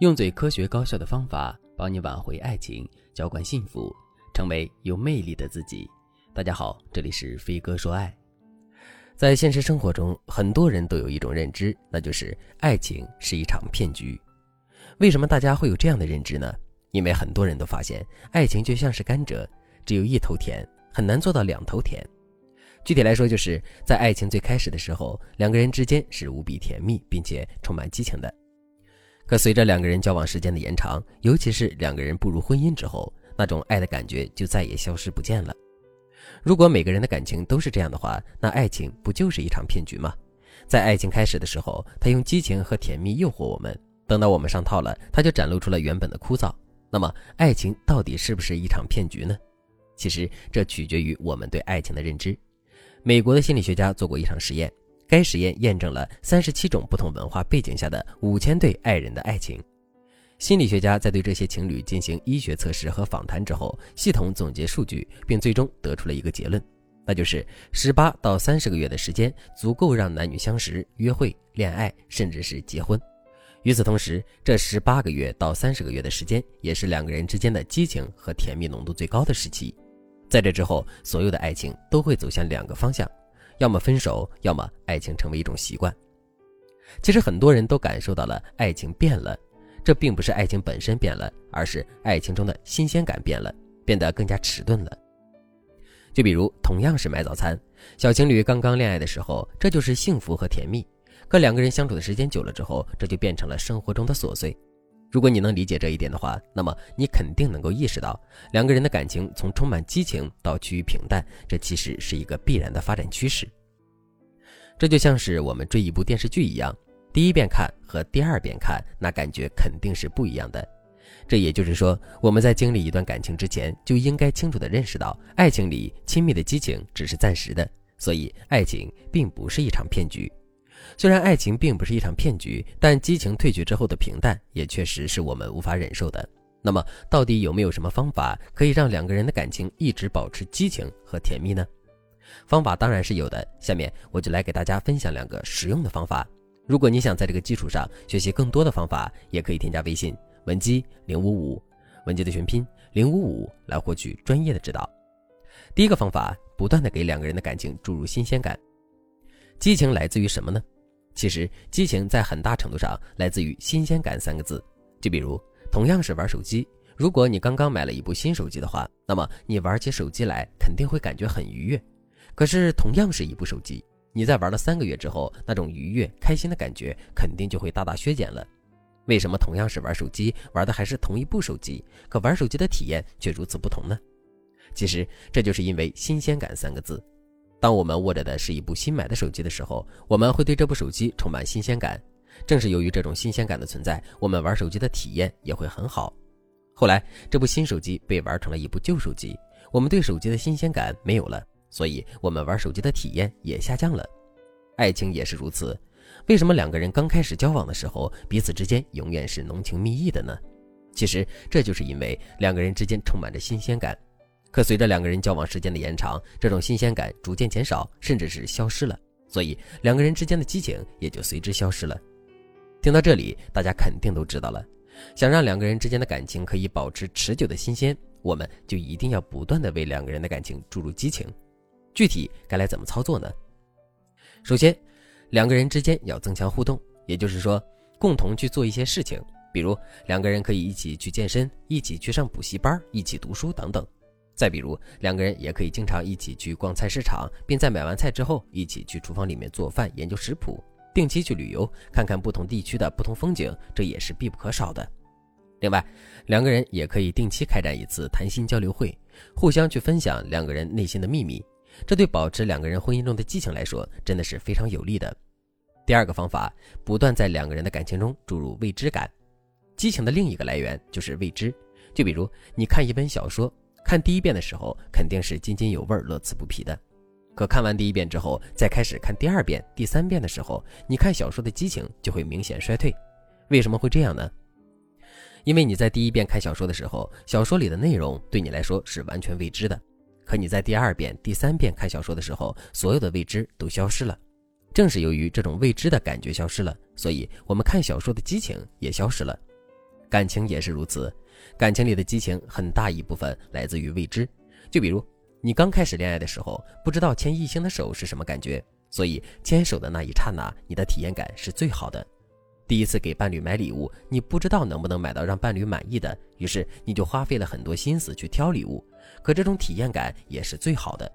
用最科学高效的方法帮你挽回爱情，浇灌幸福，成为有魅力的自己。大家好，这里是飞哥说爱。在现实生活中，很多人都有一种认知，那就是爱情是一场骗局。为什么大家会有这样的认知呢？因为很多人都发现，爱情就像是甘蔗，只有一头甜，很难做到两头甜。具体来说，就是在爱情最开始的时候，两个人之间是无比甜蜜，并且充满激情的。可随着两个人交往时间的延长，尤其是两个人步入婚姻之后，那种爱的感觉就再也消失不见了。如果每个人的感情都是这样的话，那爱情不就是一场骗局吗？在爱情开始的时候，他用激情和甜蜜诱惑我们，等到我们上套了，他就展露出了原本的枯燥。那么，爱情到底是不是一场骗局呢？其实这取决于我们对爱情的认知。美国的心理学家做过一场实验。该实验验证了三十七种不同文化背景下的五千对爱人的爱情。心理学家在对这些情侣进行医学测试和访谈之后，系统总结数据，并最终得出了一个结论，那就是十八到三十个月的时间足够让男女相识、约会、恋爱，甚至是结婚。与此同时，这十八个月到三十个月的时间，也是两个人之间的激情和甜蜜浓度最高的时期。在这之后，所有的爱情都会走向两个方向。要么分手，要么爱情成为一种习惯。其实很多人都感受到了爱情变了，这并不是爱情本身变了，而是爱情中的新鲜感变了，变得更加迟钝了。就比如同样是买早餐，小情侣刚刚恋爱的时候，这就是幸福和甜蜜；可两个人相处的时间久了之后，这就变成了生活中的琐碎。如果你能理解这一点的话，那么你肯定能够意识到，两个人的感情从充满激情到趋于平淡，这其实是一个必然的发展趋势。这就像是我们追一部电视剧一样，第一遍看和第二遍看，那感觉肯定是不一样的。这也就是说，我们在经历一段感情之前，就应该清楚地认识到，爱情里亲密的激情只是暂时的，所以爱情并不是一场骗局。虽然爱情并不是一场骗局，但激情褪去之后的平淡也确实是我们无法忍受的。那么，到底有没有什么方法可以让两个人的感情一直保持激情和甜蜜呢？方法当然是有的，下面我就来给大家分享两个实用的方法。如果你想在这个基础上学习更多的方法，也可以添加微信文姬零五五，文姬的全拼零五五来获取专业的指导。第一个方法，不断的给两个人的感情注入新鲜感。激情来自于什么呢？其实，激情在很大程度上来自于“新鲜感”三个字。就比如，同样是玩手机，如果你刚刚买了一部新手机的话，那么你玩起手机来肯定会感觉很愉悦。可是，同样是一部手机，你在玩了三个月之后，那种愉悦、开心的感觉肯定就会大大削减了。为什么同样是玩手机，玩的还是同一部手机，可玩手机的体验却如此不同呢？其实，这就是因为“新鲜感”三个字。当我们握着的是一部新买的手机的时候，我们会对这部手机充满新鲜感。正是由于这种新鲜感的存在，我们玩手机的体验也会很好。后来，这部新手机被玩成了一部旧手机，我们对手机的新鲜感没有了，所以我们玩手机的体验也下降了。爱情也是如此。为什么两个人刚开始交往的时候，彼此之间永远是浓情蜜意的呢？其实，这就是因为两个人之间充满着新鲜感。可随着两个人交往时间的延长，这种新鲜感逐渐减少，甚至是消失了，所以两个人之间的激情也就随之消失了。听到这里，大家肯定都知道了，想让两个人之间的感情可以保持持久的新鲜，我们就一定要不断的为两个人的感情注入激情。具体该来怎么操作呢？首先，两个人之间要增强互动，也就是说，共同去做一些事情，比如两个人可以一起去健身，一起去上补习班，一起读书等等。再比如，两个人也可以经常一起去逛菜市场，并在买完菜之后一起去厨房里面做饭、研究食谱；定期去旅游，看看不同地区的不同风景，这也是必不可少的。另外，两个人也可以定期开展一次谈心交流会，互相去分享两个人内心的秘密，这对保持两个人婚姻中的激情来说，真的是非常有利的。第二个方法，不断在两个人的感情中注入未知感。激情的另一个来源就是未知，就比如你看一本小说。看第一遍的时候肯定是津津有味、乐此不疲的，可看完第一遍之后，再开始看第二遍、第三遍的时候，你看小说的激情就会明显衰退。为什么会这样呢？因为你在第一遍看小说的时候，小说里的内容对你来说是完全未知的，可你在第二遍、第三遍看小说的时候，所有的未知都消失了。正是由于这种未知的感觉消失了，所以我们看小说的激情也消失了。感情也是如此。感情里的激情很大一部分来自于未知。就比如你刚开始恋爱的时候，不知道牵异性的手是什么感觉，所以牵手的那一刹那，你的体验感是最好的。第一次给伴侣买礼物，你不知道能不能买到让伴侣满意的，于是你就花费了很多心思去挑礼物，可这种体验感也是最好的。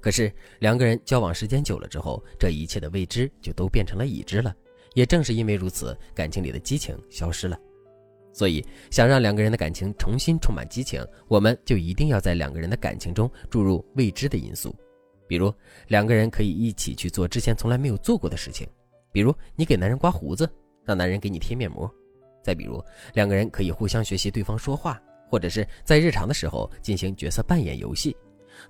可是两个人交往时间久了之后，这一切的未知就都变成了已知了。也正是因为如此，感情里的激情消失了。所以，想让两个人的感情重新充满激情，我们就一定要在两个人的感情中注入未知的因素。比如，两个人可以一起去做之前从来没有做过的事情，比如你给男人刮胡子，让男人给你贴面膜；再比如，两个人可以互相学习对方说话，或者是在日常的时候进行角色扮演游戏。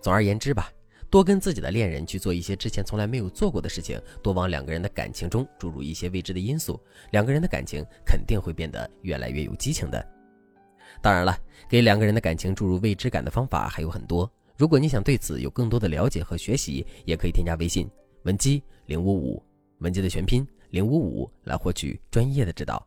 总而言之吧。多跟自己的恋人去做一些之前从来没有做过的事情，多往两个人的感情中注入一些未知的因素，两个人的感情肯定会变得越来越有激情的。当然了，给两个人的感情注入未知感的方法还有很多。如果你想对此有更多的了解和学习，也可以添加微信文姬零五五，文姬的全拼零五五来获取专业的指导。